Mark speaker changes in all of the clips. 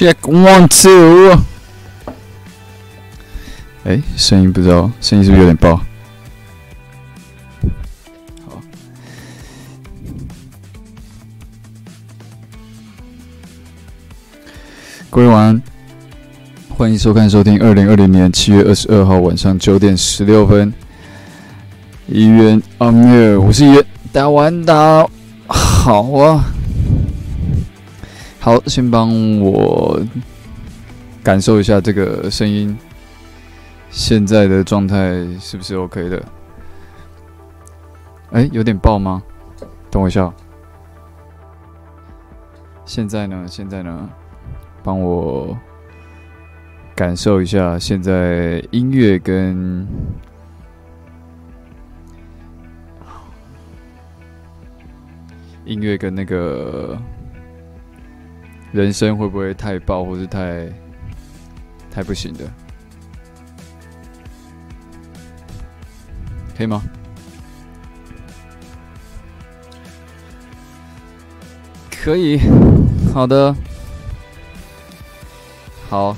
Speaker 1: Check one two。哎，声音不知道，声音是不是有点爆？好，各位晚安，欢迎收看收听二零二零年七月二十二号晚上九点十六分。医院 on air，我是医院，大家晚打好啊。好，先帮我感受一下这个声音，现在的状态是不是 OK 的？哎，有点爆吗？等我一下。现在呢？现在呢？帮我感受一下现在音乐跟音乐跟那个。人生会不会太爆，或是太太不行的？可以吗？可以，好的，好。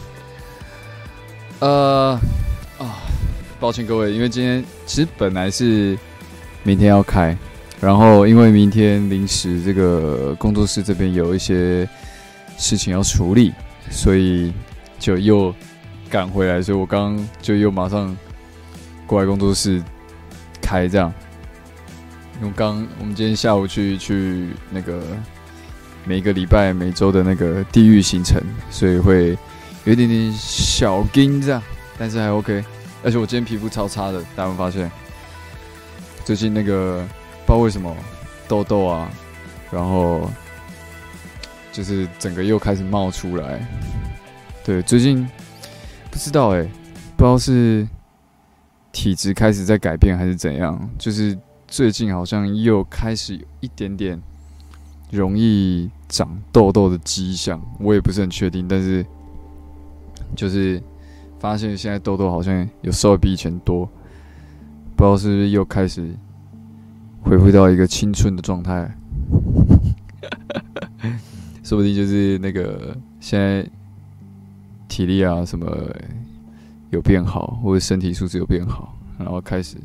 Speaker 1: 呃，啊，抱歉各位，因为今天其实本来是明天要开，然后因为明天临时这个工作室这边有一些。事情要处理，所以就又赶回来，所以我刚就又马上过来工作室开这样。因为刚我们今天下午去去那个每个礼拜每周的那个地狱行程，所以会有一点点小惊这样，但是还 OK。而且我今天皮肤超差的，大家有发现？最近那个不知道为什么痘痘啊，然后。就是整个又开始冒出来，对，最近不知道哎，不知道是体质开始在改变还是怎样，就是最近好像又开始有一点点容易长痘痘的迹象，我也不是很确定，但是就是发现现在痘痘好像有稍微比以前多，不知道是不是又开始恢复到一个青春的状态。说不定就是那个现在体力啊什么有变好，或者身体素质有变好，然后开始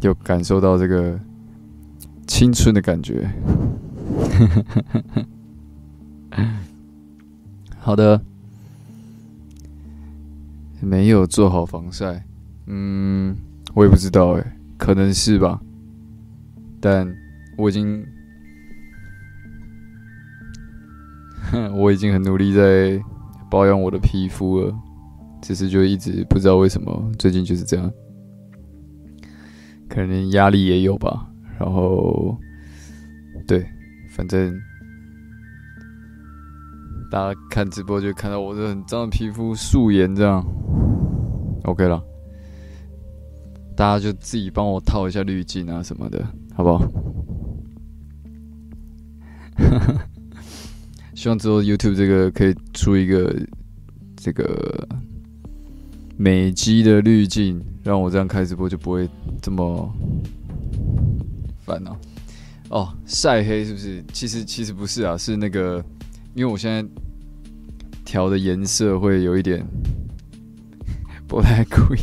Speaker 1: 有感受到这个青春的感觉。好的，没有做好防晒，嗯，我也不知道哎，可能是吧。但我已经，我已经很努力在保养我的皮肤了，只是就一直不知道为什么最近就是这样，可能压力也有吧。然后，对，反正大家看直播就看到我这很脏的皮肤，素颜这样，OK 了。大家就自己帮我套一下滤镜啊什么的，好不好？希望之后 YouTube 这个可以出一个这个美肌的滤镜，让我这样开直播就不会这么烦恼。哦，晒黑是不是？其实其实不是啊，是那个，因为我现在调的颜色会有一点 不太故意。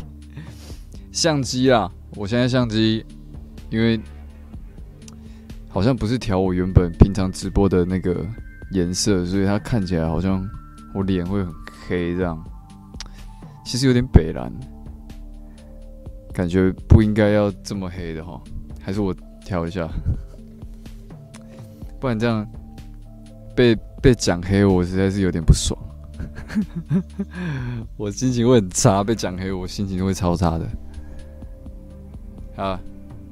Speaker 1: 相机啦，我现在相机，因为好像不是调我原本平常直播的那个颜色，所以它看起来好像我脸会很黑这样。其实有点北蓝，感觉不应该要这么黑的哈，还是我调一下，不然这样被被讲黑，我实在是有点不爽。我心情会很差，被讲黑，我心情会超差的。啊，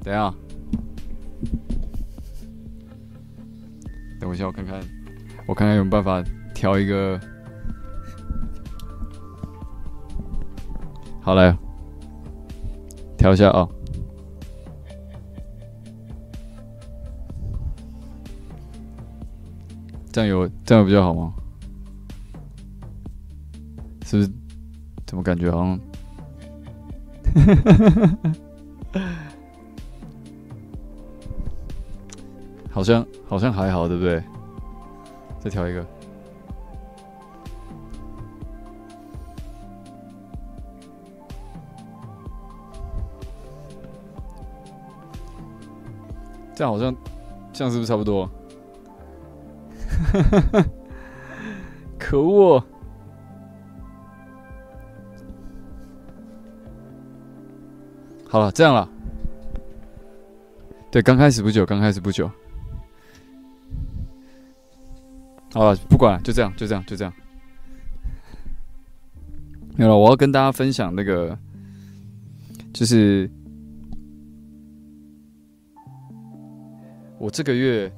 Speaker 1: 等下，等我一下，我看看，我看看有没有办法调一个。好嘞，调一下啊，这样有这样比较好吗？是不是？怎么感觉好像？好像好像还好，对不对？再调一个，这样好像这样是不是差不多？可恶！好了，这样了。对，刚开始不久，刚开始不久。好了，不管了，就这样，就这样，就这样。没有了，我要跟大家分享那个，就是我这个月，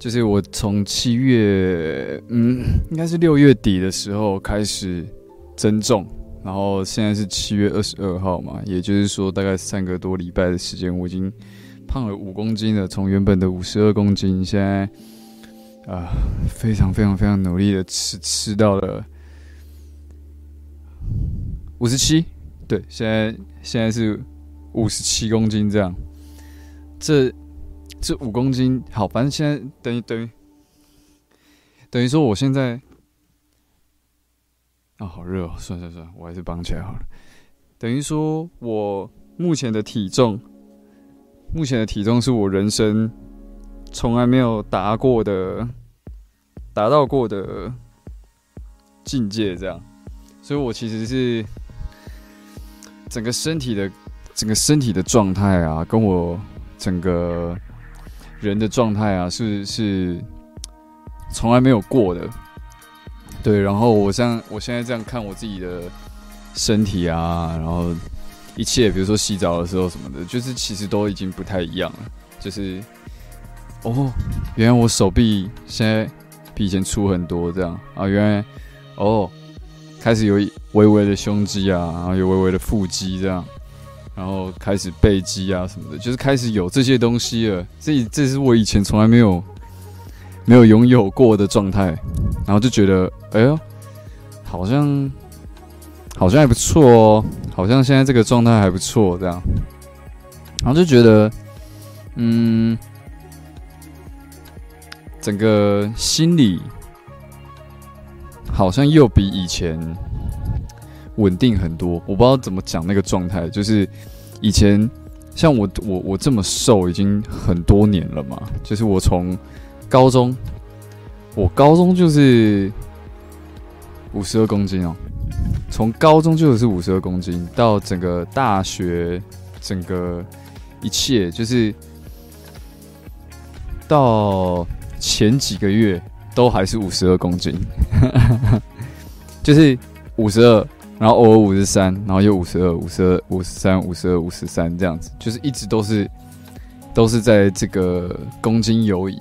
Speaker 1: 就是我从七月，嗯，应该是六月底的时候开始增重。然后现在是七月二十二号嘛，也就是说大概三个多礼拜的时间，我已经胖了五公斤了。从原本的五十二公斤，现在啊非常非常非常努力的吃吃到了五十七，对，现在现在是五十七公斤这样。这这五公斤好，反正现在等于等于等于说我现在。啊，好热哦！算算算，我还是绑起来好了。等于说，我目前的体重，目前的体重是我人生从来没有达过的、达到过的境界，这样。所以我其实是整个身体的、整个身体的状态啊，跟我整个人的状态啊，是是从来没有过的。对，然后我像我现在这样看我自己的身体啊，然后一切，比如说洗澡的时候什么的，就是其实都已经不太一样了。就是哦，原来我手臂现在比以前粗很多，这样啊，原来哦，开始有微微的胸肌啊，然后有微微的腹肌这样，然后开始背肌啊什么的，就是开始有这些东西了。这这是我以前从来没有。没有拥有过的状态，然后就觉得，哎呦，好像好像还不错哦，好像现在这个状态还不错，这样，然后就觉得，嗯，整个心理好像又比以前稳定很多。我不知道怎么讲那个状态，就是以前像我我我这么瘦已经很多年了嘛，就是我从。高中，我高中就是五十二公斤哦。从高中就是五十二公斤，到整个大学整个一切，就是到前几个月都还是五十二公斤，就是五十二，然后偶尔五十三，然后又五十二、五十二、五十三、五十二、五十三这样子，就是一直都是都是在这个公斤游移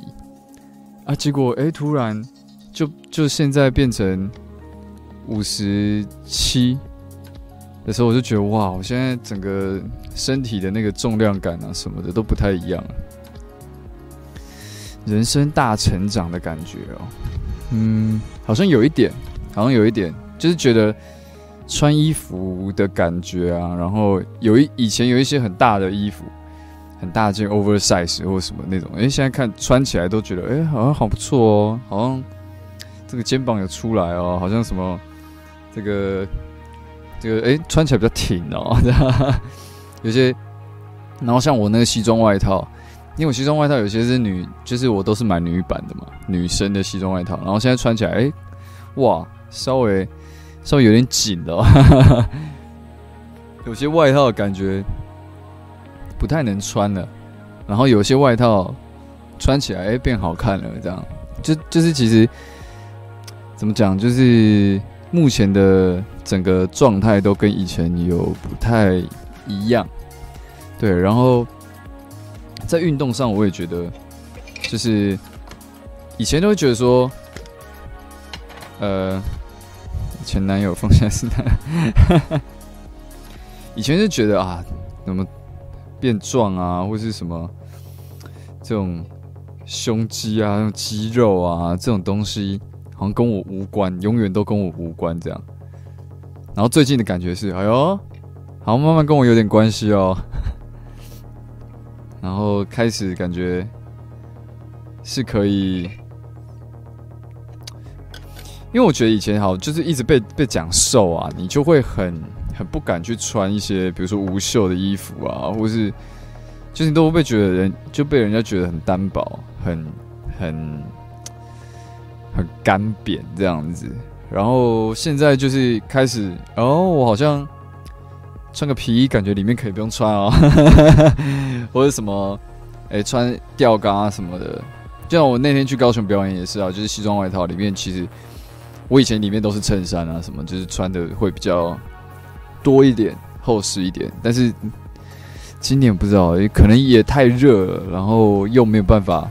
Speaker 1: 啊。结果哎，突然就就现在变成五十七。的时候我就觉得哇，我现在整个身体的那个重量感啊什么的都不太一样，人生大成长的感觉哦，嗯，好像有一点，好像有一点，就是觉得穿衣服的感觉啊，然后有一以前有一些很大的衣服，很大件 oversize 或什么那种，哎，现在看穿起来都觉得哎，好像好不错哦，好像这个肩膀有出来哦，好像什么这个。这个哎，穿起来比较挺哦，有些，然后像我那个西装外套，因为我西装外套有些是女，就是我都是买女版的嘛，女生的西装外套，然后现在穿起来，哎，哇，稍微稍微有点紧了，有些外套感觉不太能穿了，然后有些外套穿起来哎变好看了，这样，就就是其实怎么讲，就是目前的。整个状态都跟以前有不太一样，对。然后在运动上，我也觉得，就是以前都会觉得说，呃，前男友放下是他，以前就觉得啊，怎么变壮啊，或是什么这种胸肌啊、肌肉啊这种东西，像跟我无关，永远都跟我无关这样。然后最近的感觉是，哎呦，好慢慢跟我有点关系哦。然后开始感觉是可以，因为我觉得以前好就是一直被被讲瘦啊，你就会很很不敢去穿一些，比如说无袖的衣服啊，或是就是你都会被觉得人就被人家觉得很单薄，很很很干瘪这样子。然后现在就是开始哦，我好像穿个皮衣，感觉里面可以不用穿哦，或者什么，哎，穿吊嘎啊什么的。就像我那天去高雄表演也是啊，就是西装外套里面，其实我以前里面都是衬衫啊什么，就是穿的会比较多一点、厚实一点。但是今年不知道，可能也太热了，然后又没有办法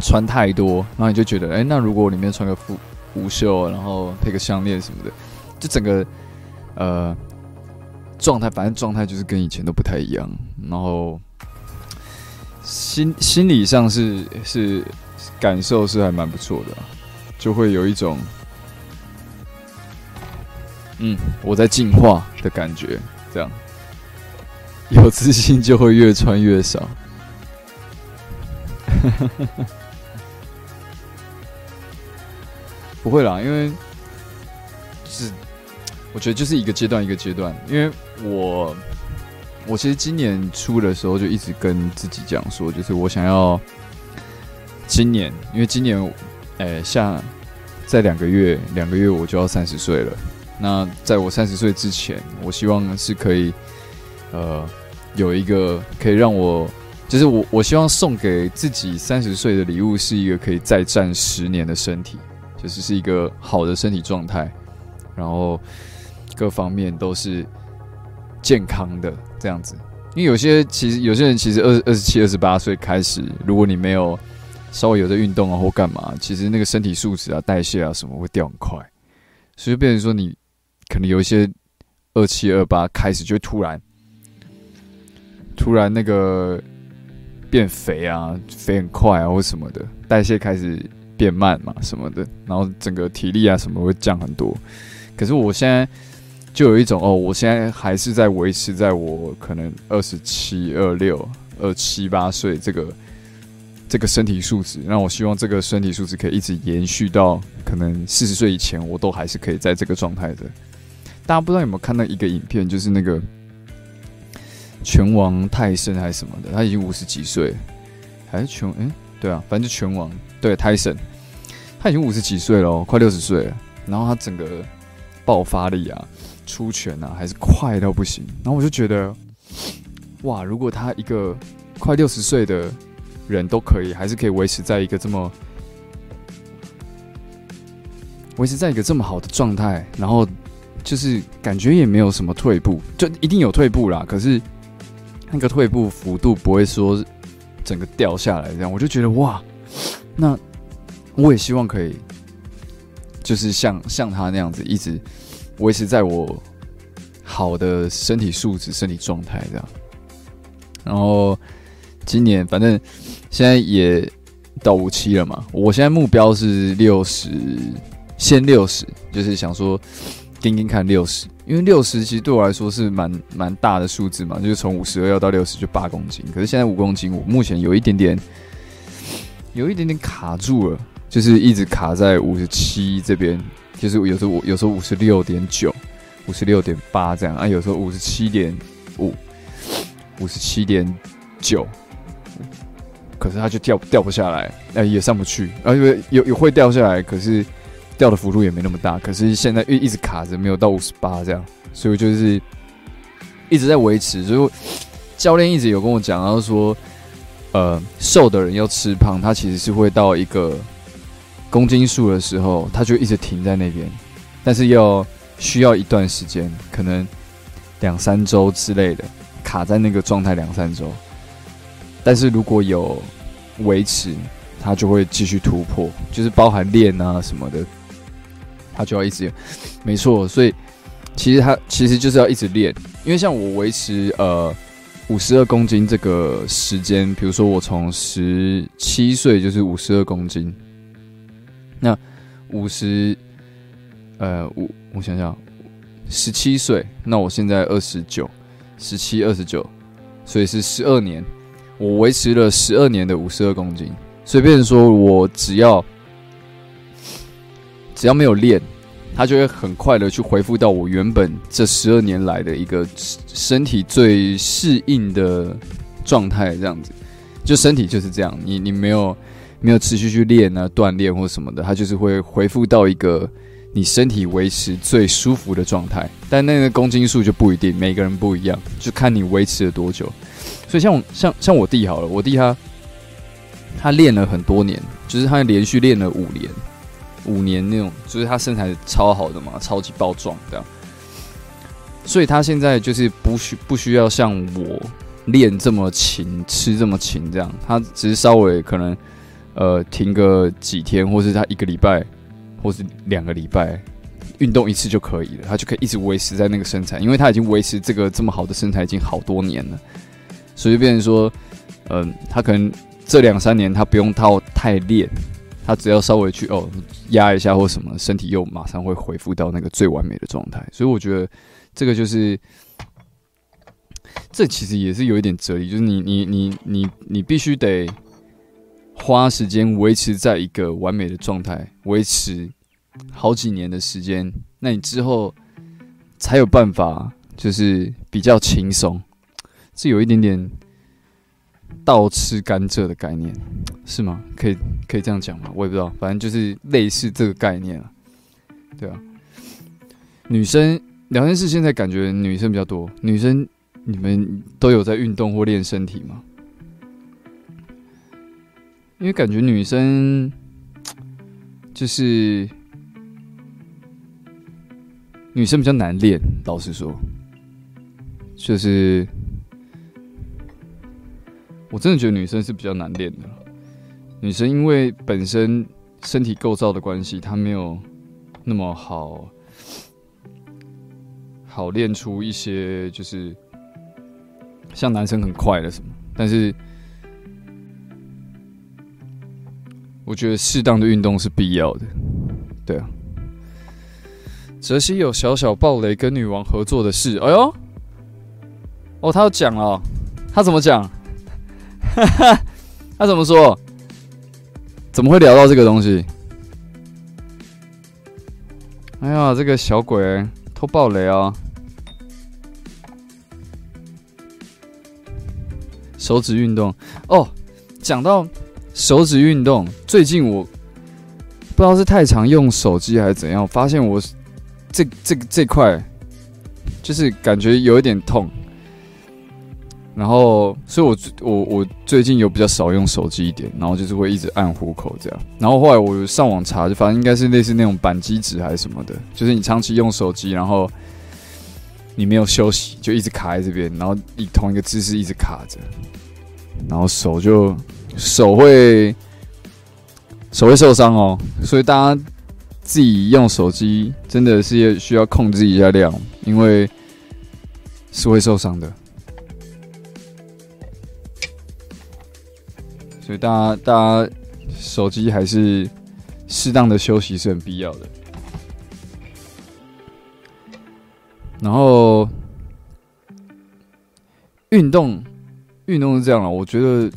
Speaker 1: 穿太多，然后你就觉得，哎，那如果里面穿个副。无袖，然后配个项链什么的，就整个呃状态，反正状态就是跟以前都不太一样。然后心 心理上是是感受是还蛮不错的，就会有一种嗯我在进化的感觉。这样有自信就会越穿越少。不会啦，因为是我觉得就是一个阶段一个阶段。因为我我其实今年初的时候就一直跟自己讲说，就是我想要今年，因为今年诶，像在两个月，两个月我就要三十岁了。那在我三十岁之前，我希望是可以呃有一个可以让我，就是我我希望送给自己三十岁的礼物是一个可以再战十年的身体。就是是一个好的身体状态，然后各方面都是健康的这样子。因为有些其实有些人其实二二十七、二十八岁开始，如果你没有稍微有在运动啊或干嘛，其实那个身体素质啊、代谢啊什么会掉很快，所以变成说你可能有一些二七、二八开始就突然突然那个变肥啊、肥很快啊或什么的，代谢开始。变慢嘛什么的，然后整个体力啊什么会降很多。可是我现在就有一种哦，我现在还是在维持在我可能二十七、二六、二七八岁这个这个身体素质。那我希望这个身体素质可以一直延续到可能四十岁以前，我都还是可以在这个状态的。大家不知道有没有看到一个影片，就是那个拳王泰森还是什么的，他已经五十几岁，还是拳？哎，对啊，反正就拳王对泰森。他已经五十几岁了哦，快六十岁了。然后他整个爆发力啊、出拳啊，还是快到不行。然后我就觉得，哇，如果他一个快六十岁的人都可以，还是可以维持在一个这么维持在一个这么好的状态，然后就是感觉也没有什么退步，就一定有退步啦。可是那个退步幅度不会说整个掉下来这样，我就觉得哇，那我也希望可以，就是像像他那样子，一直维持在我好的身体素质、身体状态这样。然后今年反正现在也到五七了嘛，我现在目标是六十。先六十，就是想说，盯盯看六十，因为六十其实对我来说是蛮蛮大的数字嘛，就是从五十二要到六十就八公斤，可是现在五公斤，我目前有一点点，有一点点卡住了，就是一直卡在五十七这边，就是有时候我有时候五十六点九，五十六点八这样啊，有时候五十七点五，五十七点九，可是它就掉掉不下来，哎，也上不去，而且有有会掉下来，可是。掉的幅度也没那么大，可是现在一一直卡着，没有到五十八这样，所以就是一直在维持。所以教练一直有跟我讲，然后说，呃，瘦的人要吃胖，他其实是会到一个公斤数的时候，他就一直停在那边，但是要需要一段时间，可能两三周之类的，卡在那个状态两三周。但是如果有维持，他就会继续突破，就是包含练啊什么的。他就要一直，没错，所以其实他其实就是要一直练，因为像我维持呃五十二公斤这个时间，比如说我从十七岁就是五十二公斤，那五十呃五我想想，十七岁，那我现在二十九，十七二十九，所以是十二年，我维持了十二年的五十二公斤，随便说我只要。只要没有练，他就会很快的去恢复到我原本这十二年来的一个身体最适应的状态，这样子，就身体就是这样。你你没有没有持续去练啊锻炼或什么的，它就是会恢复到一个你身体维持最舒服的状态。但那个公斤数就不一定，每个人不一样，就看你维持了多久。所以像像像我弟好了，我弟他他练了很多年，就是他连续练了五年。五年那种，就是他身材超好的嘛，超级暴壮这样，所以他现在就是不需不需要像我练这么勤，吃这么勤这样，他只是稍微可能呃停个几天，或是他一个礼拜，或是两个礼拜运动一次就可以了，他就可以一直维持在那个身材，因为他已经维持这个这么好的身材已经好多年了，所以变成说，嗯，他可能这两三年他不用套太练。他只要稍微去哦压一下或什么，身体又马上会恢复到那个最完美的状态。所以我觉得这个就是，这其实也是有一点哲理，就是你你你你你必须得花时间维持在一个完美的状态，维持好几年的时间，那你之后才有办法，就是比较轻松。是有一点点。倒吃甘蔗的概念是吗？可以可以这样讲吗？我也不知道，反正就是类似这个概念啊。对啊，女生聊天室现在感觉女生比较多。女生，你们都有在运动或练身体吗？因为感觉女生就是女生比较难练，老实说，就是。我真的觉得女生是比较难练的。女生因为本身身体构造的关系，她没有那么好好练出一些就是像男生很快的什么。但是我觉得适当的运动是必要的。对啊，泽西有小小暴雷跟女王合作的事。哎呦，哦，他要讲了，他怎么讲？哈哈，他怎么说？怎么会聊到这个东西？哎呀，这个小鬼偷爆雷啊！手指运动哦，讲到手指运动，最近我不知道是太常用手机还是怎样，发现我这这这块就是感觉有一点痛。然后，所以我我我最近有比较少用手机一点，然后就是会一直按虎口这样。然后后来我上网查，就发现应该是类似那种扳机指还是什么的，就是你长期用手机，然后你没有休息，就一直卡在这边，然后以同一个姿势一直卡着，然后手就手会手会受伤哦。所以大家自己用手机真的是要需要控制一下量，因为是会受伤的。所以大家，大家手机还是适当的休息是很必要的。然后运动，运动是这样了。我觉得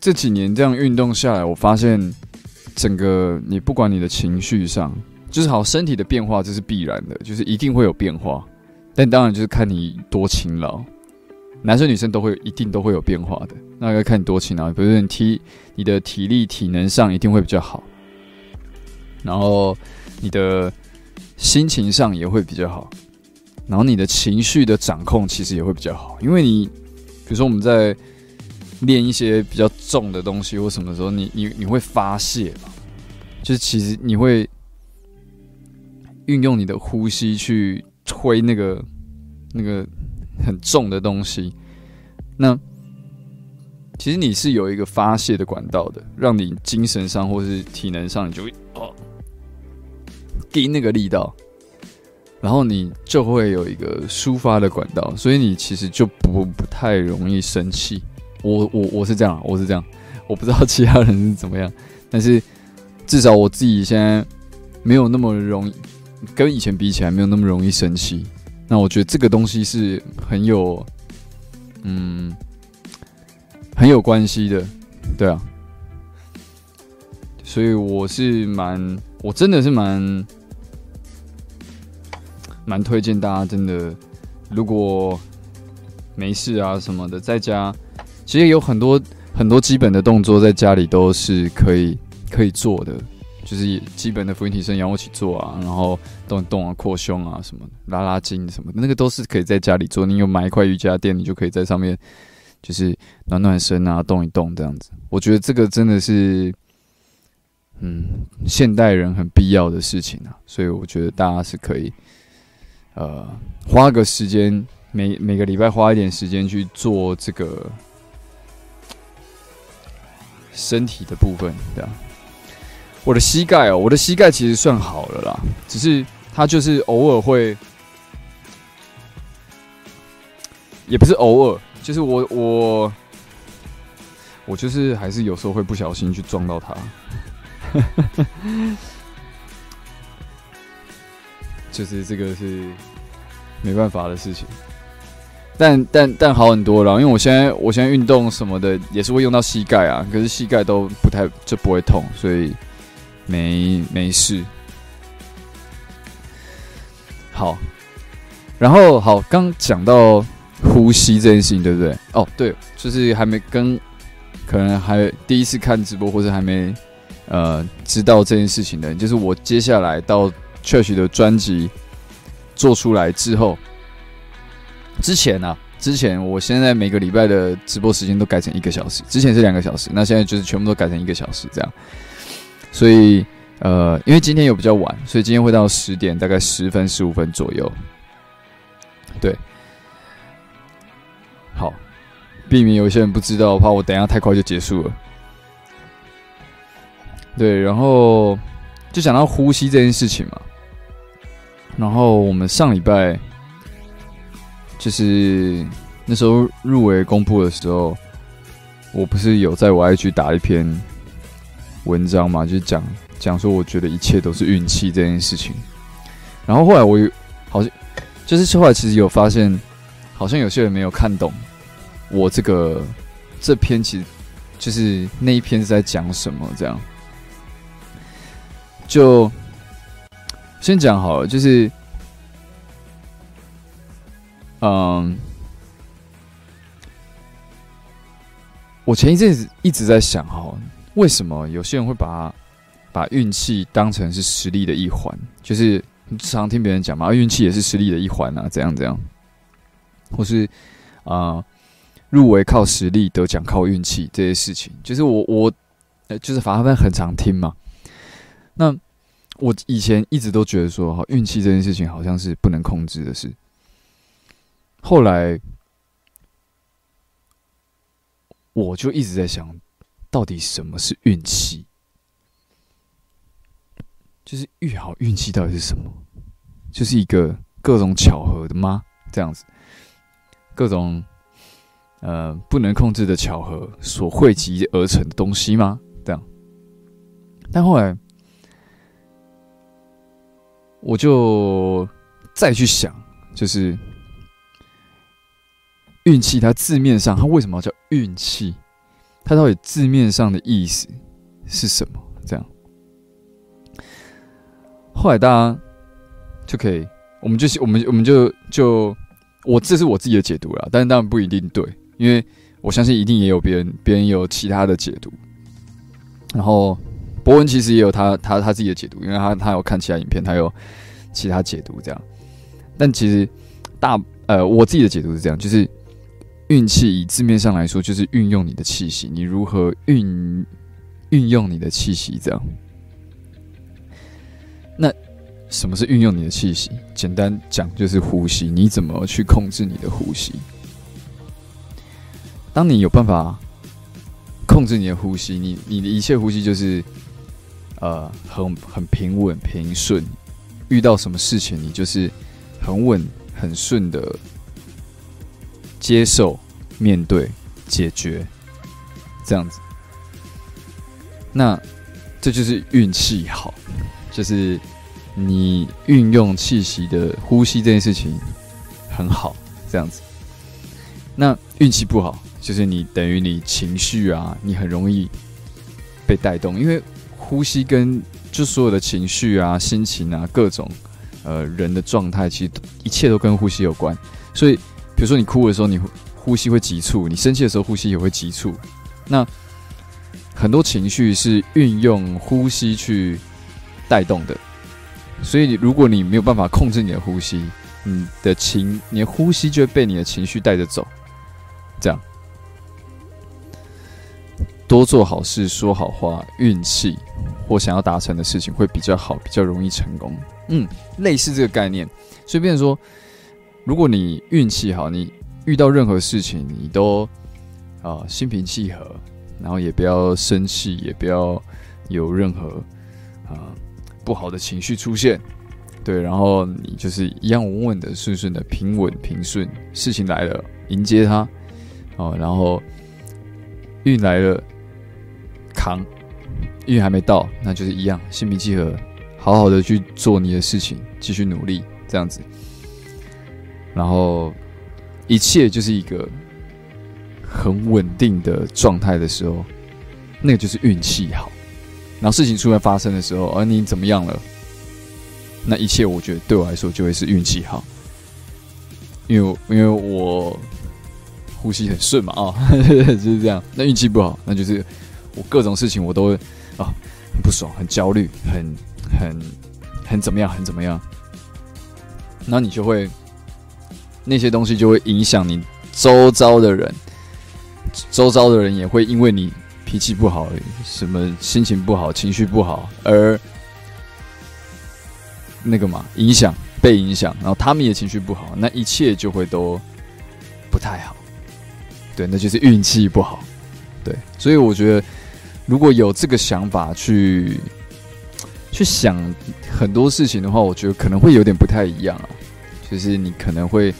Speaker 1: 这几年这样运动下来，我发现整个你不管你的情绪上，就是好身体的变化，这是必然的，就是一定会有变化。但当然就是看你多勤劳。男生女生都会一定都会有变化的，那要看你多勤劳。比如说你体你的体力体能上一定会比较好，然后你的心情上也会比较好，然后你的情绪的掌控其实也会比较好。因为你比如说我们在练一些比较重的东西或什么时候，你你你会发泄嘛？就是其实你会运用你的呼吸去推那个那个。很重的东西，那其实你是有一个发泄的管道的，让你精神上或是体能上，你就会哦，给那个力道，然后你就会有一个抒发的管道，所以你其实就不不太容易生气。我我我是这样，我是这样，我不知道其他人是怎么样，但是至少我自己现在没有那么容易，跟以前比起来没有那么容易生气。那我觉得这个东西是很有，嗯，很有关系的，对啊，所以我是蛮，我真的是蛮，蛮推荐大家，真的，如果没事啊什么的，在家其实有很多很多基本的动作，在家里都是可以可以做的。就是基本的俯卧提升、仰卧起坐啊，然后动动啊、扩胸啊什么，拉拉筋什么，那个都是可以在家里做。你有买一块瑜伽垫，你就可以在上面就是暖暖身啊，动一动这样子。我觉得这个真的是，嗯，现代人很必要的事情啊。所以我觉得大家是可以，呃，花个时间，每每个礼拜花一点时间去做这个身体的部分，这样。我的膝盖哦，我的膝盖其实算好了啦，只是它就是偶尔会，也不是偶尔，就是我我我就是还是有时候会不小心去撞到他，就是这个是没办法的事情，但但但好很多了，因为我现在我现在运动什么的也是会用到膝盖啊，可是膝盖都不太就不会痛，所以。没没事，好，然后好，刚讲到呼吸这件事情，对不对？哦，对，就是还没跟，可能还第一次看直播，或者还没呃知道这件事情的，就是我接下来到 Church 的专辑做出来之后，之前呢，之前我现在每个礼拜的直播时间都改成一个小时，之前是两个小时，那现在就是全部都改成一个小时这样。所以，呃，因为今天有比较晚，所以今天会到十点，大概十分、十五分左右。对，好，避免有些人不知道，怕我等下太快就结束了。对，然后就讲到呼吸这件事情嘛。然后我们上礼拜就是那时候入围公布的时候，我不是有在我 IG 打一篇。文章嘛，就是讲讲说，我觉得一切都是运气这件事情。然后后来我好像就是后来其实有发现，好像有些人没有看懂我这个这篇，其实就是那一篇是在讲什么。这样就先讲好了，就是嗯，我前一阵子一直在想哈。为什么有些人会把把运气当成是实力的一环？就是你常听别人讲嘛，运气也是实力的一环啊，怎样怎样？或是啊，入围靠实力，得奖靠运气这些事情，就是我我呃，就是反正很常听嘛。那我以前一直都觉得说，哈，运气这件事情好像是不能控制的事。后来我就一直在想，到底什么是运气？就是遇好运气到底是什么？就是一个各种巧合的吗？这样子，各种呃不能控制的巧合所汇集而成的东西吗？这样。但后来我就再去想，就是运气，它字面上它为什么要叫运气？它到底字面上的意思是什么？这样。后来大家就可以，我们就我们我们就就我这是我自己的解读了，但是当然不一定对，因为我相信一定也有别人别人有其他的解读。然后博文其实也有他他他自己的解读，因为他他有看其他影片，他有其他解读这样。但其实大呃我自己的解读是这样，就是运气以字面上来说，就是运用你的气息，你如何运运用你的气息这样。那什么是运用你的气息？简单讲就是呼吸。你怎么去控制你的呼吸？当你有办法控制你的呼吸，你你的一切呼吸就是呃很很平稳平顺。遇到什么事情，你就是很稳很顺的接受、面对、解决，这样子。那这就是运气好。就是你运用气息的呼吸这件事情很好，这样子。那运气不好，就是你等于你情绪啊，你很容易被带动，因为呼吸跟就所有的情绪啊、心情啊、各种呃人的状态，其实一切都跟呼吸有关。所以，比如说你哭的时候，你呼吸会急促；你生气的时候，呼吸也会急促。那很多情绪是运用呼吸去。带动的，所以如果你没有办法控制你的呼吸，你的情，你的呼吸就会被你的情绪带着走。这样，多做好事，说好话，运气或想要达成的事情会比较好，比较容易成功。嗯，类似这个概念。所以，变成说，如果你运气好，你遇到任何事情，你都啊心平气和，然后也不要生气，也不要有任何啊。不好的情绪出现，对，然后你就是一样稳稳的、顺顺的、平稳平顺。事情来了，迎接它，哦，然后运来了，扛，运还没到，那就是一样，心平气和，好好的去做你的事情，继续努力，这样子，然后一切就是一个很稳定的状态的时候，那个就是运气好。然后事情突然发生的时候，而你怎么样了？那一切我觉得对我来说就会是运气好，因为因为我呼吸很顺嘛啊，就是这样。那运气不好，那就是我各种事情我都会啊很不爽、很焦虑、很很很怎么样、很怎么样。那你就会那些东西就会影响你周遭的人，周遭的人也会因为你。脾气不好，什么心情不好，情绪不好，而那个嘛，影响被影响，然后他们也情绪不好，那一切就会都不太好。对，那就是运气不好。对，所以我觉得如果有这个想法去去想很多事情的话，我觉得可能会有点不太一样啊。就是你可能会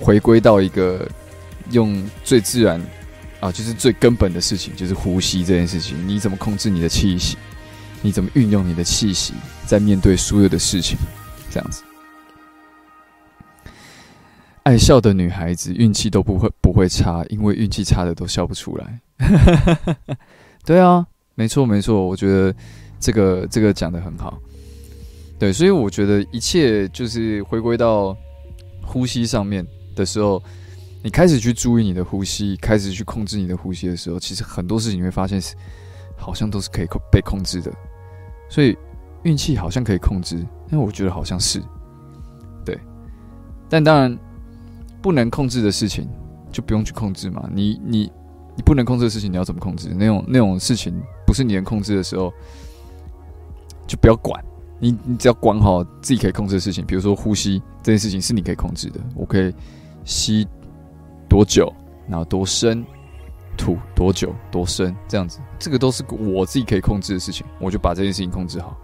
Speaker 1: 回归到一个用最自然。啊，就是最根本的事情，就是呼吸这件事情。你怎么控制你的气息？你怎么运用你的气息，在面对所有的事情？这样子，爱笑的女孩子运气都不会不会差，因为运气差的都笑不出来。对啊，没错没错，我觉得这个这个讲的很好。对，所以我觉得一切就是回归到呼吸上面的时候。你开始去注意你的呼吸，开始去控制你的呼吸的时候，其实很多事情你会发现是，好像都是可以控被控制的。所以运气好像可以控制，但我觉得好像是，对。但当然，不能控制的事情就不用去控制嘛。你你你不能控制的事情，你要怎么控制？那种那种事情不是你能控制的时候，就不要管。你你只要管好自己可以控制的事情，比如说呼吸这件事情是你可以控制的。我可以吸多久，然后多深，吐多久？多深，这样子，这个都是我自己可以控制的事情，我就把这件事情控制好。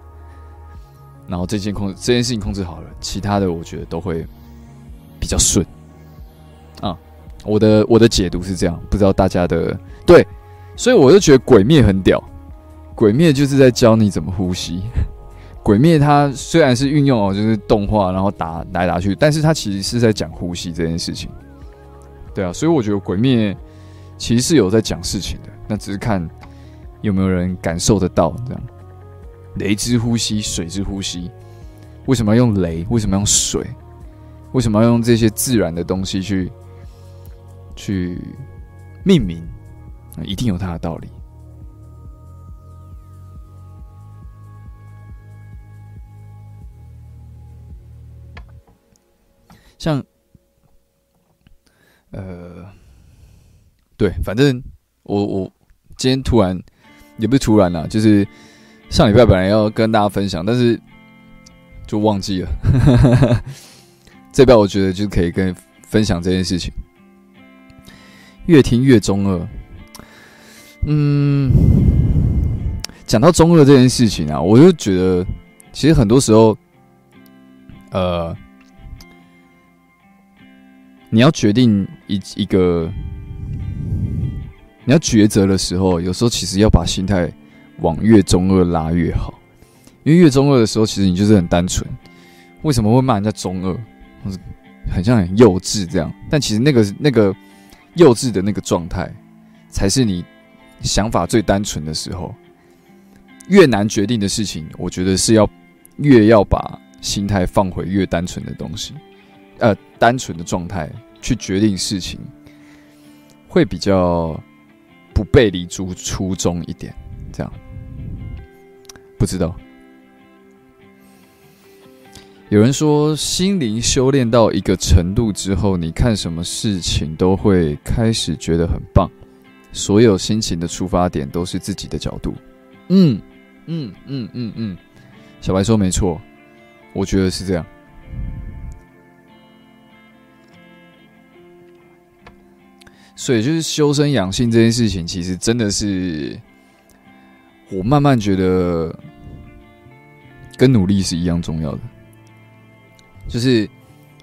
Speaker 1: 然后这件控这件事情控制好了，其他的我觉得都会比较顺。啊，我的我的解读是这样，不知道大家的对，所以我就觉得鬼灭很屌，鬼灭就是在教你怎么呼吸。鬼灭它虽然是运用哦，就是动画，然后打来打去，但是它其实是在讲呼吸这件事情。对啊，所以我觉得鬼灭其实是有在讲事情的，那只是看有没有人感受得到这样。雷之呼吸，水之呼吸，为什么要用雷？为什么要用水？为什么要用这些自然的东西去去命名？一定有它的道理。像，呃，对，反正我我今天突然也不是突然啦，就是上礼拜本来要跟大家分享，但是就忘记了。这边我觉得就可以跟分享这件事情。越听越中二，嗯，讲到中二这件事情啊，我就觉得其实很多时候，呃。你要决定一一个，你要抉择的时候，有时候其实要把心态往越中二拉越好，因为越中二的时候，其实你就是很单纯。为什么会骂人家中二？很像很幼稚这样，但其实那个那个幼稚的那个状态，才是你想法最单纯的时候。越难决定的事情，我觉得是要越要把心态放回越单纯的东西。呃，单纯的状态去决定事情，会比较不背离初初衷一点。这样，不知道。有人说，心灵修炼到一个程度之后，你看什么事情都会开始觉得很棒，所有心情的出发点都是自己的角度。嗯嗯嗯嗯嗯，小白说没错，我觉得是这样。所以，就是修身养性这件事情，其实真的是我慢慢觉得跟努力是一样重要的。就是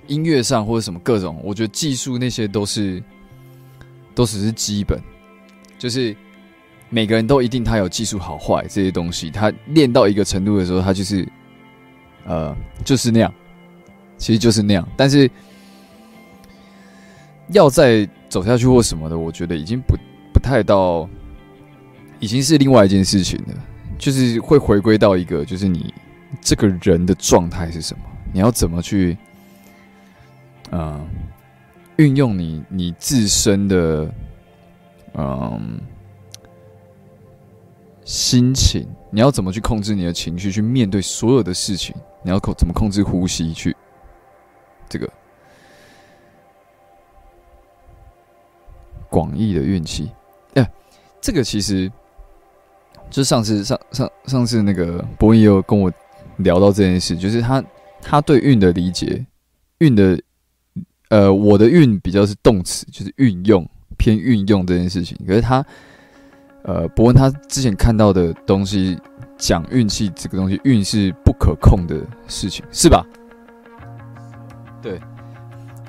Speaker 1: 音乐上或者什么各种，我觉得技术那些都是都只是基本。就是每个人都一定他有技术好坏这些东西，他练到一个程度的时候，他就是呃就是那样，其实就是那样。但是要在走下去或什么的，我觉得已经不不太到，已经是另外一件事情了。就是会回归到一个，就是你这个人的状态是什么？你要怎么去，嗯，运用你你自身的嗯心情？你要怎么去控制你的情绪，去面对所有的事情？你要控怎么控制呼吸？去这个。广义的运气，哎，这个其实就上次上上上次那个博弈有跟我聊到这件事，就是他他对运的理解，运的呃，我的运比较是动词，就是运用偏运用这件事情。可是他呃，博文他之前看到的东西讲运气这个东西，运是不可控的事情，是吧？对。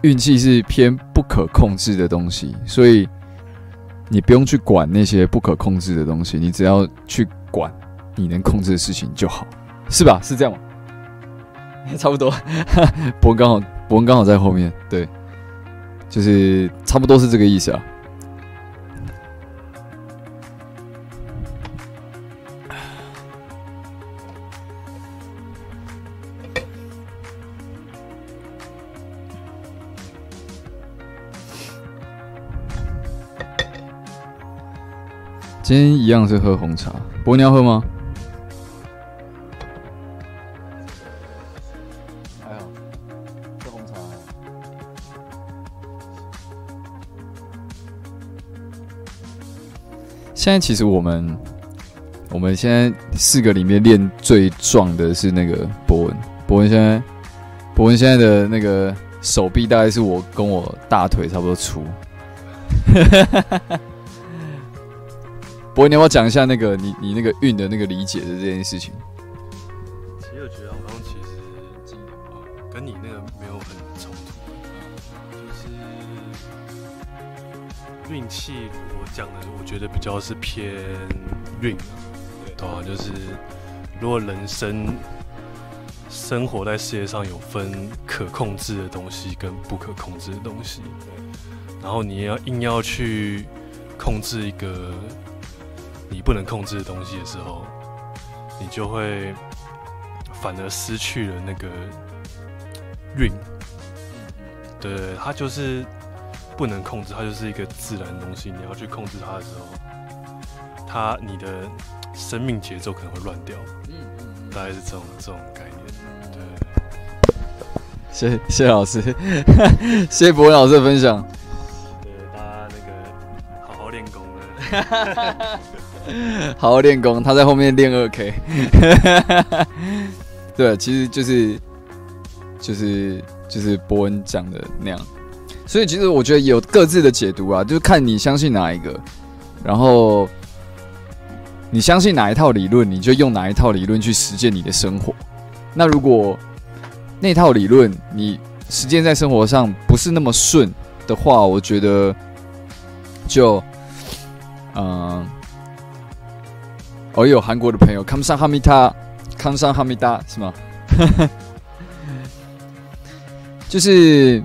Speaker 1: 运气是偏不可控制的东西，所以你不用去管那些不可控制的东西，你只要去管你能控制的事情就好，是吧？是这样吗？差不多，博文刚好，博文刚好在后面，对，就是差不多是这个意思啊。今天一样是喝红茶，博文要喝吗？还好，喝红茶。现在其实我们，我们现在四个里面练最壮的是那个博文，博文现在，博文现在的那个手臂大概是我跟我大腿差不多粗。博文，你要不要讲一下那个你你那个运的那个理解的这件事情？
Speaker 2: 其实我觉得好像其实跟你那个没有很冲突，就是运气。我讲的，我觉得比较是偏运，对啊，就是如果人生生活在世界上有分可控制的东西跟不可控制的东西，然后你要硬要去控制一个。你不能控制的东西的时候，你就会反而失去了那个运。对，它就是不能控制，它就是一个自然的东西。你要去控制它的时候，它你的生命节奏可能会乱掉。嗯嗯，大概是这种这种概念。对，
Speaker 1: 谢谢老师，谢谢博文老师的分享。
Speaker 2: 对，大家那个好好练功了。
Speaker 1: 好好练功，他在后面练二 K。对，其实就是就是就是伯恩讲的那样，所以其实我觉得有各自的解读啊，就是看你相信哪一个，然后你相信哪一套理论，你就用哪一套理论去实践你的生活。那如果那套理论你实践在生活上不是那么顺的话，我觉得就嗯。我有韩国的朋友，康桑哈密达，康桑哈密达是吗？就是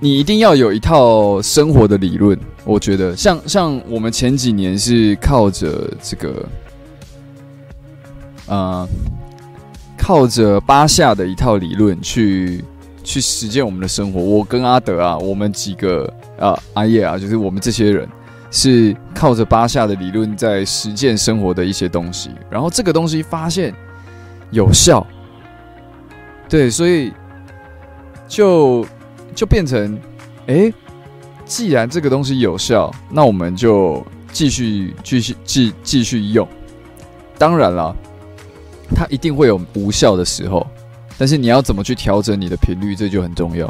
Speaker 1: 你一定要有一套生活的理论。我觉得，像像我们前几年是靠着这个，呃，靠着巴夏的一套理论去去实践我们的生活。我跟阿德啊，我们几个啊，阿叶啊，就是我们这些人。是靠着巴夏的理论在实践生活的一些东西，然后这个东西发现有效，对，所以就就变成，哎，既然这个东西有效，那我们就继续继续继继续用。当然了，它一定会有无效的时候，但是你要怎么去调整你的频率，这就很重要。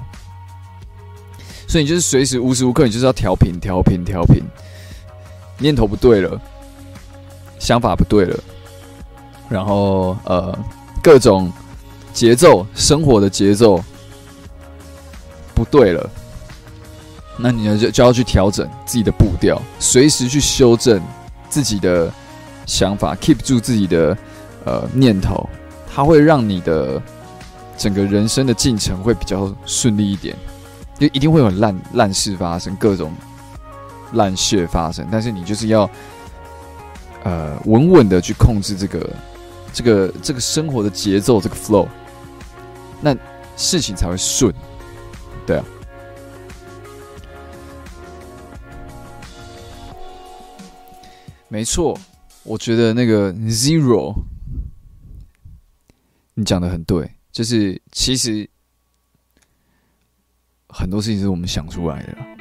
Speaker 1: 所以你就是随时无时无刻，你就是要调频、调频、调频。念头不对了，想法不对了，然后呃，各种节奏，生活的节奏不对了，那你呢就就要去调整自己的步调，随时去修正自己的想法，keep 住自己的呃念头，它会让你的整个人生的进程会比较顺利一点，就一定会有烂烂事发生，各种。烂血发生，但是你就是要，呃，稳稳的去控制这个、这个、这个生活的节奏，这个 flow，那事情才会顺，对啊，没错，我觉得那个 zero，你讲的很对，就是其实很多事情是我们想出来的。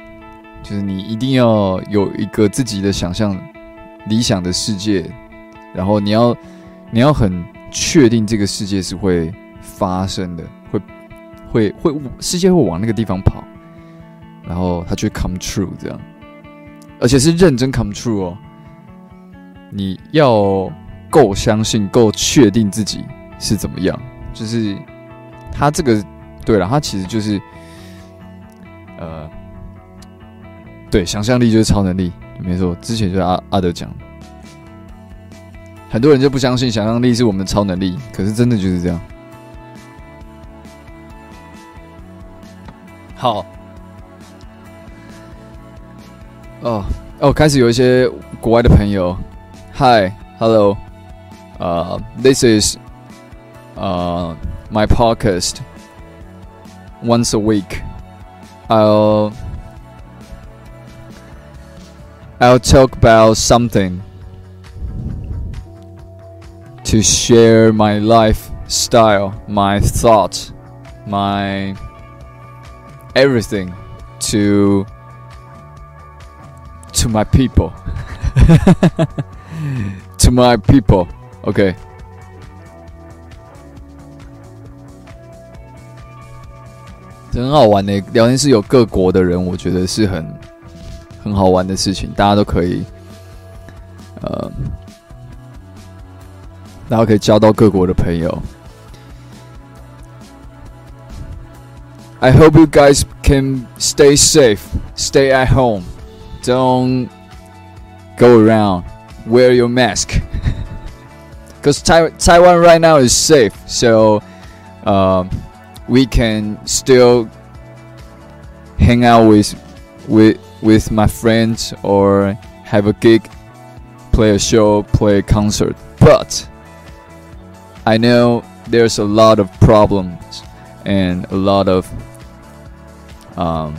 Speaker 1: 就是你一定要有一个自己的想象、理想的世界，然后你要你要很确定这个世界是会发生的，会会会世界会往那个地方跑，然后它就 come true 这样，而且是认真 come true 哦。你要够相信、够确定自己是怎么样，就是他这个对了，他其实就是呃。对，想象力就是超能力，没错。之前就阿阿德讲，很多人就不相信想象力是我们的超能力，可是真的就是这样。好，哦哦，开始有一些国外的朋友，Hi，Hello，呃，This is，呃，my podcast once a week，I'll。I'll talk about something to share my lifestyle, my thoughts, my everything to to my people. to my people. OK，很好玩的聊天室有各国的人，我觉得是很 很好玩的事情，大家都可以，呃，大家可以交到各国的朋友。I hope you guys can stay safe, stay at home, don't go around, wear your mask. Because Taiwan right now is safe, so uh, we can still hang out with with with my friends or have a gig, play a show, play a concert. But I know there's a lot of problems and a lot of um,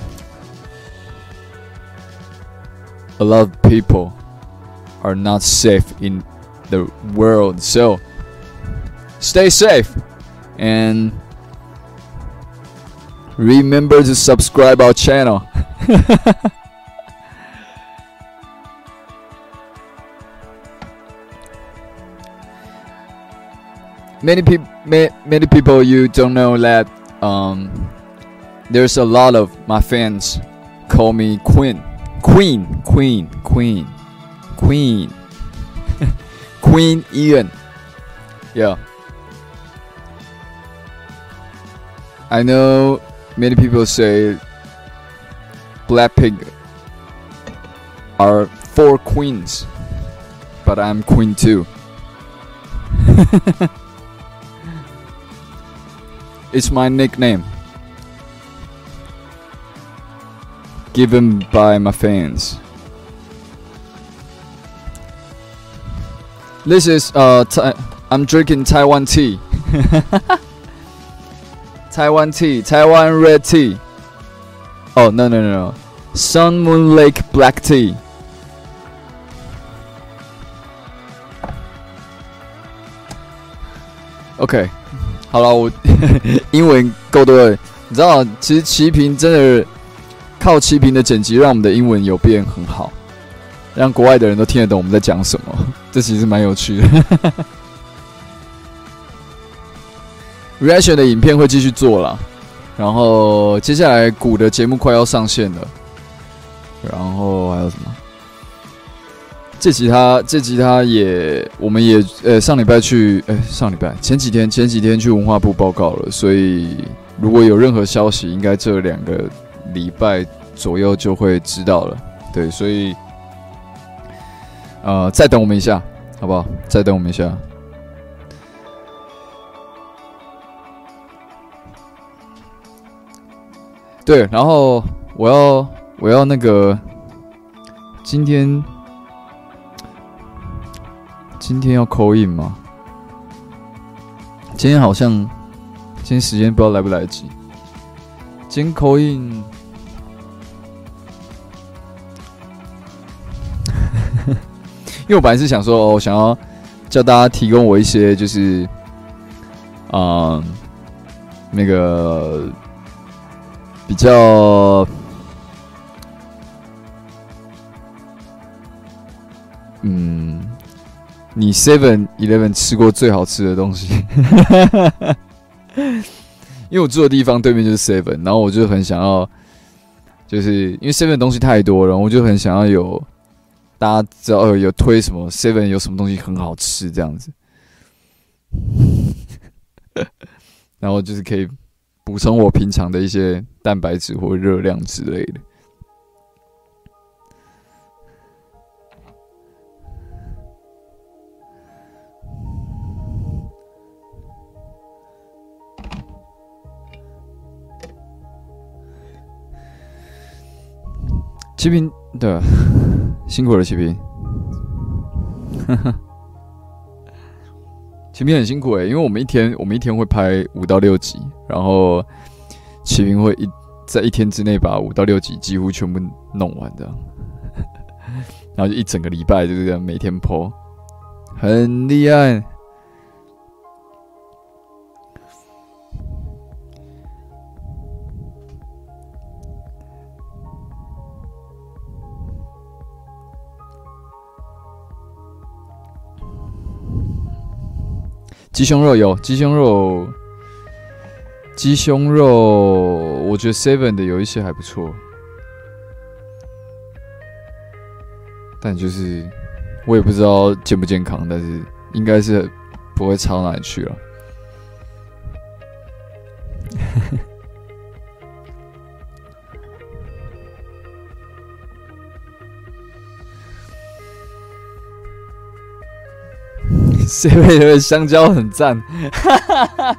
Speaker 1: a lot of people are not safe in the world. So stay safe and remember to subscribe our channel. many people many people you don't know that um, there's a lot of my fans call me Queen, Queen, Queen, Queen, Queen, Queen Ian. Yeah. I know many people say Blackpink are four queens, but I'm queen too. it's my nickname. given by my fans. This is uh, I'm drinking Taiwan tea. Taiwan tea, Taiwan red tea. Oh no no no no, Sun Moon Lake black tea. OK，好了，我 英文够对，你知道，其实齐平真的靠齐平的剪辑，让我们的英文有变很好，让国外的人都听得懂我们在讲什么。这其实蛮有趣的。Reaction 的影片会继续做了，然后接下来鼓的节目快要上线了，然后还有什么？这吉他，这吉他也，我们也呃上礼拜去，哎上礼拜前几天前几天去文化部报告了，所以如果有任何消息，应该这两个。礼拜左右就会知道了，对，所以，呃，再等我们一下，好不好？再等我们一下。对，然后我要我要那个今天今天要扣印吗？今天好像今天时间不知道来不来得及，今天扣印。因为我本来是想说，我想要叫大家提供我一些，就是，嗯，那个比较，嗯，你 Seven Eleven 吃过最好吃的东西，因为我住的地方对面就是 Seven，然后我就很想要，就是因为 Seven 东西太多了，我就很想要有。大家知道有推什么 Seven 有什么东西很好吃这样子，然后就是可以补充我平常的一些蛋白质或热量之类的。齐平对。辛苦了，齐平。齐平很辛苦哎，因为我们一天我们一天会拍五到六集，然后齐平会一在一天之内把五到六集几乎全部弄完的，然后就一整个礼拜就是这样每天播，很厉害。鸡胸肉有鸡胸肉，鸡胸肉，我觉得 Seven 的有一些还不错，但就是我也不知道健不健康，但是应该是不会差哪里去了。Seven 的香蕉很赞，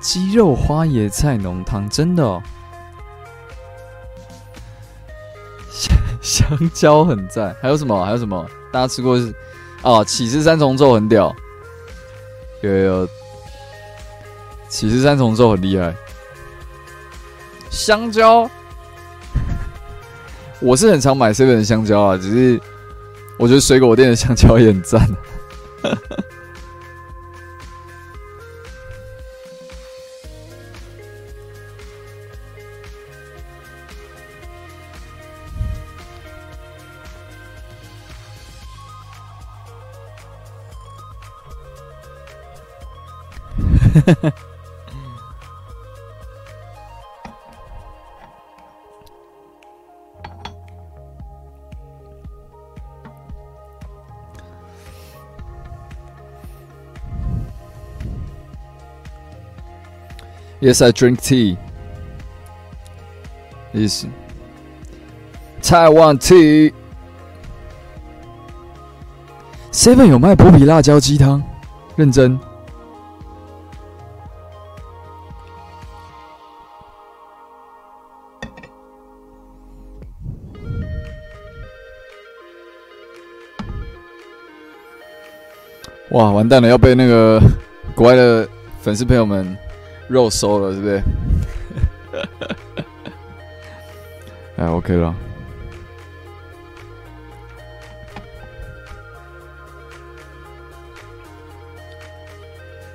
Speaker 1: 鸡肉花椰菜浓汤真的哦，香香蕉很赞，还有什么？还有什么？大家吃过是哦，起司三重奏很屌，有有，起司三重奏很厉害，香蕉。我是很常买 seven 的香蕉啊，只是我觉得水果店的 香蕉也很赞。Yes, I drink tea. Is Taiwan tea. Seven 有卖波比辣椒鸡汤，认真。哇，完蛋了，要被那个国外的粉丝朋友们。肉收了，是不是？哎，OK 了。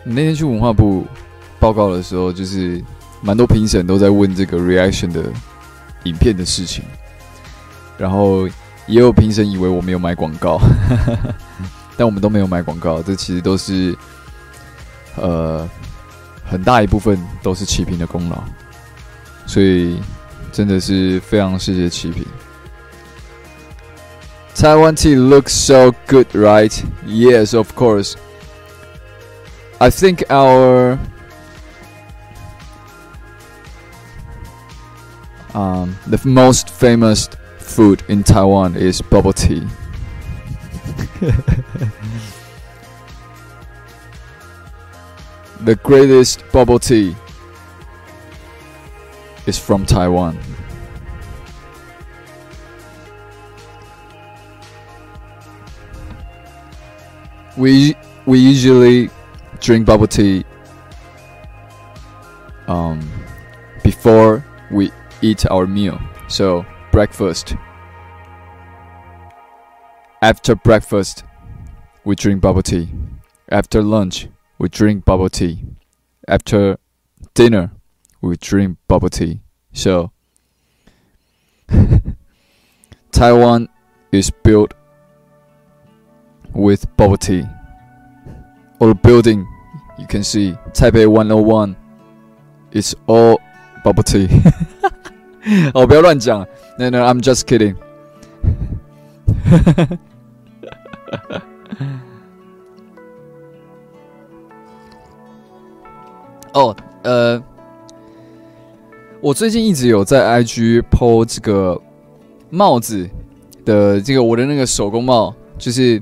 Speaker 1: 你那天去文化部报告的时候，就是蛮多评审都在问这个 reaction 的影片的事情，然后也有评审以为我没有买广告，但我们都没有买广告，这其实都是呃。很大一部分都是齐平的功劳，所以真的是非常谢谢齐平。Taiwan tea looks so good, right? Yes, of course. I think our um, the most famous food in Taiwan is bubble tea. The greatest bubble tea is from Taiwan. We we usually drink bubble tea um, before we eat our meal. So breakfast. After breakfast, we drink bubble tea. After lunch, we drink bubble tea. After dinner, we drink bubble tea. So, Taiwan is built with bubble tea. All the building you can see Taipei 101 is all bubble tea. 哦，不要乱讲。No, no, I'm just kidding. 哦，呃，我最近一直有在 IG PO 这个帽子的这个我的那个手工帽，就是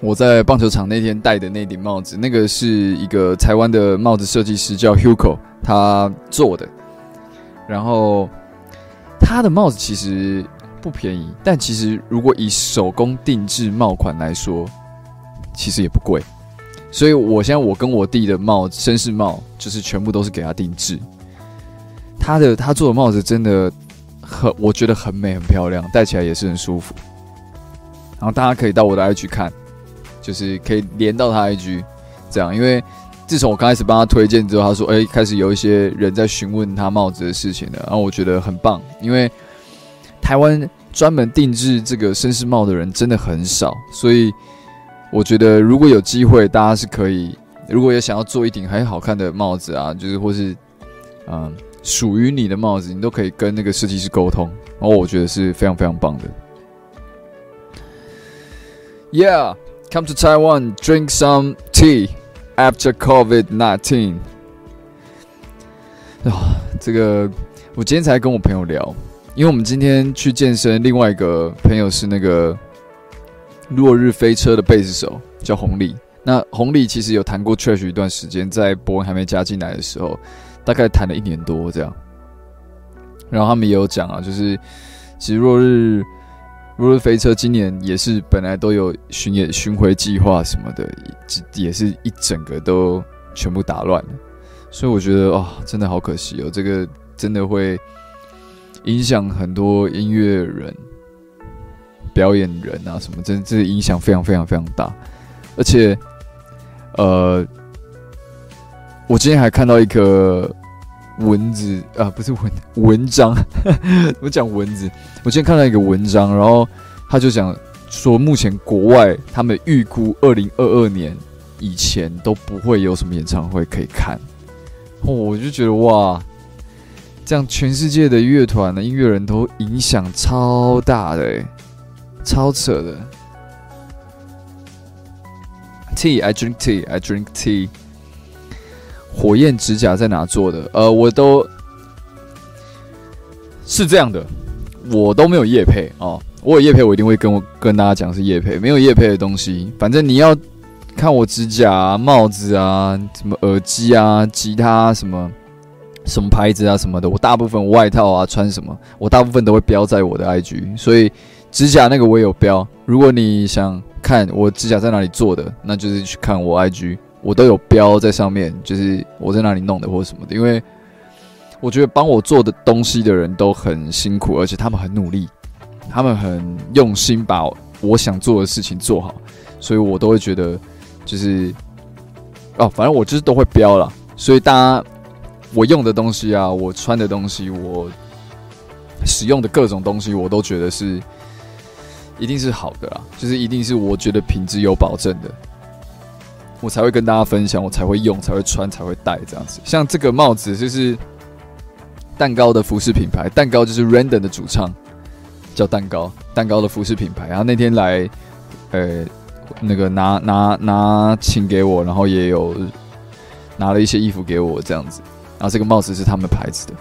Speaker 1: 我在棒球场那天戴的那顶帽子，那个是一个台湾的帽子设计师叫 Hugo 他做的，然后他的帽子其实不便宜，但其实如果以手工定制帽款来说，其实也不贵。所以，我现在我跟我弟的帽绅士帽，就是全部都是给他定制。他的他做的帽子真的很，我觉得很美很漂亮，戴起来也是很舒服。然后大家可以到我的 IG 看，就是可以连到他 IG，这样。因为自从我刚开始帮他推荐之后，他说：“哎，开始有一些人在询问他帽子的事情了。”然后我觉得很棒，因为台湾专门定制这个绅士帽的人真的很少，所以我觉得如果有机会，大家是可以，如果有想要做一顶很好看的帽子啊，就是或是嗯属于你的帽子，你都可以跟那个设计师沟通，然后我觉得是非常非常棒的。Yeah, come to Taiwan, drink some tea after COVID nineteen. 啊，这个我今天才跟我朋友聊，因为我们今天去健身，另外一个朋友是那个落日飞车的贝斯手，叫红利。那红利其实有弹过 trash 一段时间，在博文还没加进来的时候，大概弹了一年多这样。然后他们也有讲啊，就是其实落日落日飞车今年也是本来都有巡演巡回计划什么的，也是一整个都全部打乱了。所以我觉得啊，真的好可惜哦，这个真的会影响很多音乐人、表演人啊什么，真这影响非常非常非常大。而且，呃，我今天还看到一个文字啊，不是文文章，我 讲文字。我今天看到一个文章，然后他就讲说，目前国外他们预估二零二二年以前都不会有什么演唱会可以看。哦，我就觉得哇，这样全世界的乐团的音乐人都影响超大的，超扯的。Tea, I drink tea, I drink tea。火焰指甲在哪做的？呃，我都是这样的，我都没有叶配哦。我有叶配，我一定会跟我跟大家讲是叶配。没有叶配的东西，反正你要。看我指甲、帽子啊，什么耳机啊、吉他什么什么牌子啊什么的，我大部分外套啊穿什么，我大部分都会标在我的 IG。所以指甲那个我也有标。如果你想看我指甲在哪里做的，那就是去看我 IG，我都有标在上面，就是我在哪里弄的或者什么的。因为我觉得帮我做的东西的人都很辛苦，而且他们很努力，他们很用心把我想做的事情做好，所以我都会觉得。就是哦，反正我就是都会标了，所以大家我用的东西啊，我穿的东西，我使用的各种东西，我都觉得是一定是好的啦，就是一定是我觉得品质有保证的，我才会跟大家分享，我才会用，才会穿，才会戴这样子。像这个帽子就是蛋糕的服饰品牌，蛋糕就是 Random 的主唱叫蛋糕，蛋糕的服饰品牌。然后那天来，呃。那个拿拿拿请给我，然后也有拿了一些衣服给我这样子，然后这个帽子是他们牌子的。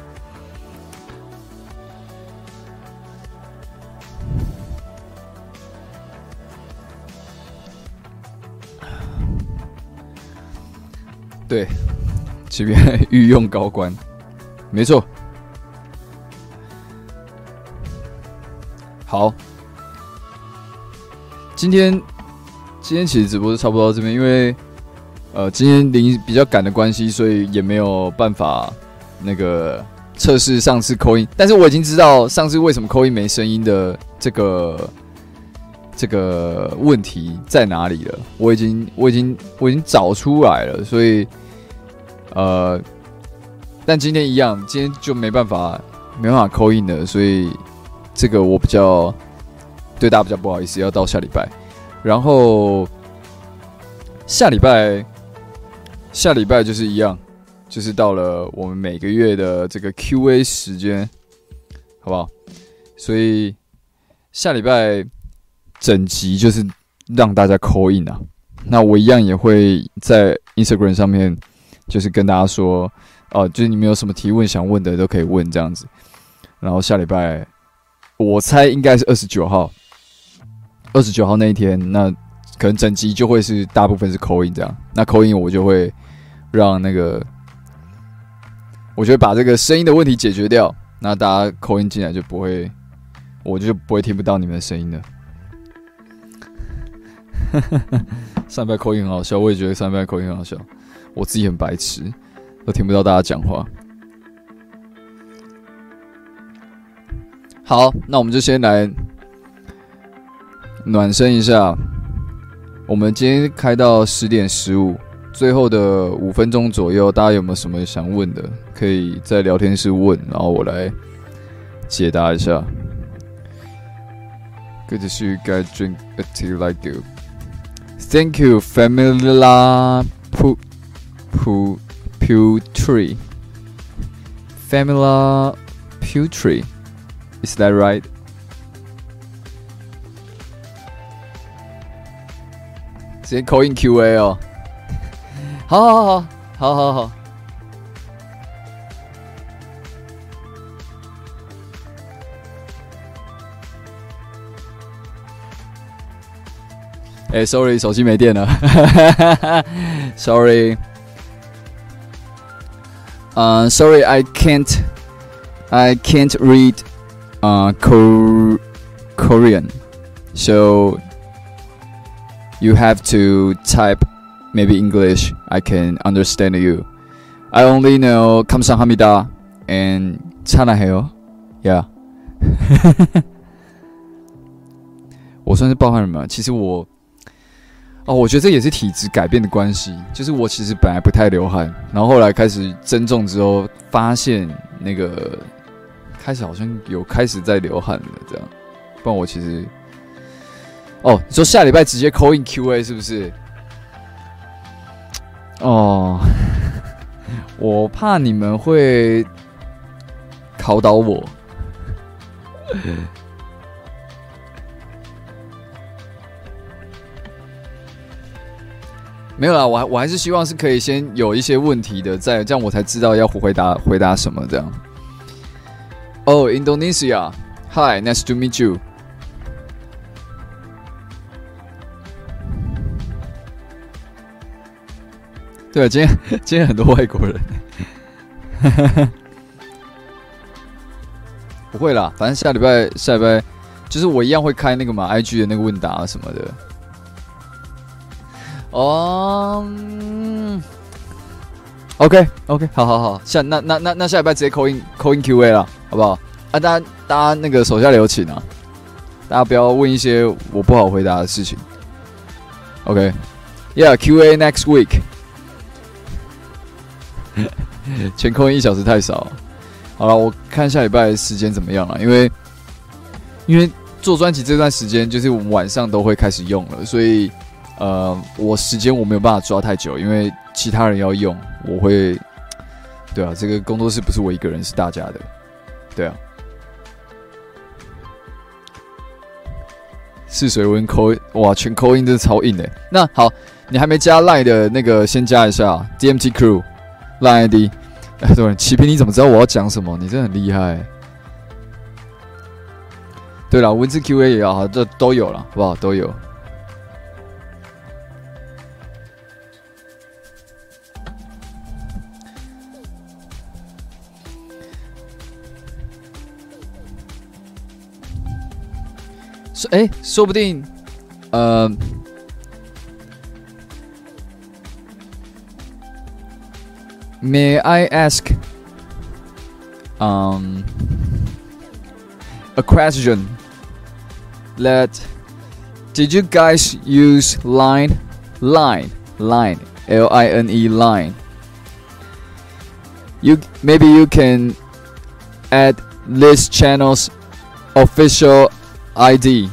Speaker 1: 对，这边 御用高官，没错。好，今天。今天其实直播就差不多到这边，因为呃今天临比较赶的关系，所以也没有办法那个测试上次扣音。但是我已经知道上次为什么扣音没声音的这个这个问题在哪里了。我已经我已经我已经找出来了，所以呃，但今天一样，今天就没办法没办法扣音的，所以这个我比较对大家比较不好意思，要到下礼拜。然后下礼拜，下礼拜就是一样，就是到了我们每个月的这个 Q&A 时间，好不好？所以下礼拜整集就是让大家扣印啊。那我一样也会在 Instagram 上面，就是跟大家说，哦，就是你们有什么提问想问的都可以问这样子。然后下礼拜，我猜应该是二十九号。二十九号那一天，那可能整集就会是大部分是口音这样。那口音我就会让那个，我就会把这个声音的问题解决掉。那大家口音进来就不会，我就不会听不到你们的声音了。上班口音很好笑，我也觉得上班口音很好笑。我自己很白痴，都听不到大家讲话。好，那我们就先来。暖身一下，我们今天开到十点十五，最后的五分钟左右，大家有没有什么想问的？可以在聊天室问，然后我来解答一下。Good to see you guys drink a tea like you. Thank you, Famila Pu Pu Putri. Famila Putri. Is that right? 直接扣印 Q&A 哦，好好好好好好。哎，sorry，手机没电了，sorry。 Uh, sorry, I can't, I can't read, uh, Korean, so you have to type maybe English. I can understand you. I only know 감사합니다 and 찬양해요. Yeah. 我算是包含了吗？其实我 哦，我觉得这也是体质改变的关系。就是我其实本来不太流汗，然后后来开始增重之后，发现那个开始好像有开始在流汗了。这样，不然我其实哦，你说下礼拜直接扣印 Q&A 是不是？哦，我怕你们会考倒我。没有啦，我还我还是希望是可以先有一些问题的，在这样我才知道要回答回答什么这样。哦，Indonesia，Hi，nice to meet you。对，今天今天很多外国人。不会啦，反正下礼拜下礼拜就是我一样会开那个嘛，IG 的那个问答什么的。哦，OK OK，好好好，下那那那那下礼拜直接扣音扣音 QA 了，好不好？啊，大家大家那个手下留情啊，大家不要问一些我不好回答的事情。OK，Yeah，QA next week。全扣印一小时太少，好了，我看下礼拜时间怎么样了，因为因为做专辑这段时间就是我们晚上都会开始用了，所以。呃，我时间我没有办法抓太久，因为其他人要用，我会，对啊，这个工作室不是我一个人，是大家的，对啊。试水温扣哇，全扣音真的超硬的。那好，你还没加 line 的那个，先加一下 DMT Crew line ID。哎，对，齐平，你怎么知道我要讲什么？你真的很厉害。对了，文字 QA 也要，这都有了，好不好？都有。哎，说不定，呃，May I ask, um, a question? That did you guys use Line, Line, Line, L I N E, Line? You maybe you can add this channel's official ID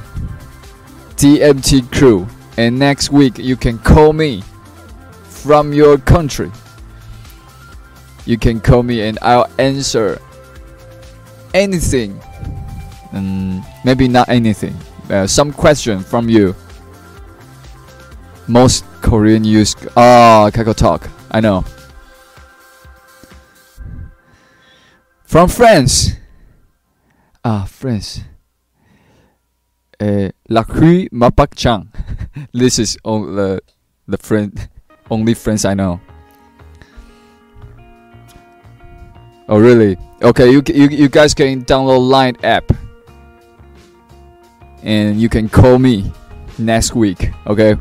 Speaker 1: DMT crew. And next week you can call me from your country. You can call me and I'll answer anything. Um, maybe not anything. Uh, some question from you. Most Korean use ah oh, Kakao Talk. I know. From France. Ah France uh, La Rue Mapakchang. this is all the the friend only friends I know. Oh really? Okay, you you you guys can download Line app, and you can call me next week. Okay.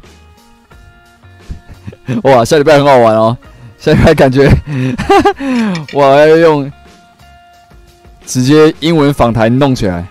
Speaker 1: 哇，下礼拜很好玩哦！下礼拜感觉我要用直接英文访谈弄起来。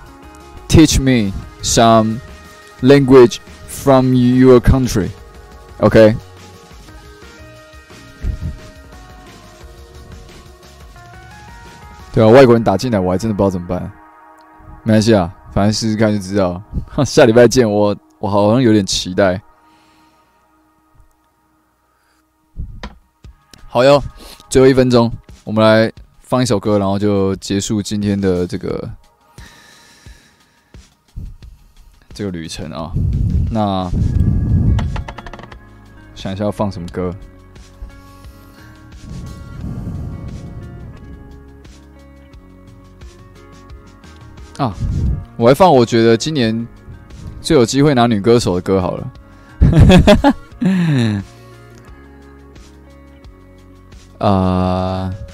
Speaker 3: teach me some language from your country. Okay. 对啊，外国人打进来，我还真的不知道怎么办。没关系啊，反正试试看就知道。下礼拜见，我我好像有点期待。好哟，最后一分钟，我们来放一首歌，然后就结束今天的这个这个旅程啊。那想一下要放什么歌啊？我还放我觉得今年最有机会拿女歌手的歌好了。啊，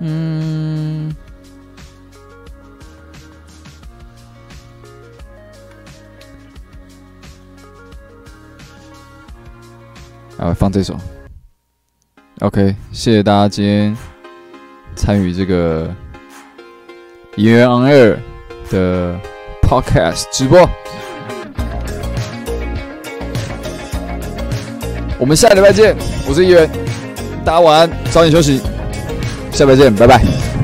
Speaker 3: 嗯，啊，放这首。OK，谢谢大家今天参与这个《音乐 On Air》的 Podcast 直播。我们下礼拜见，我是议员，大家晚安，早点休息，下期见，拜拜。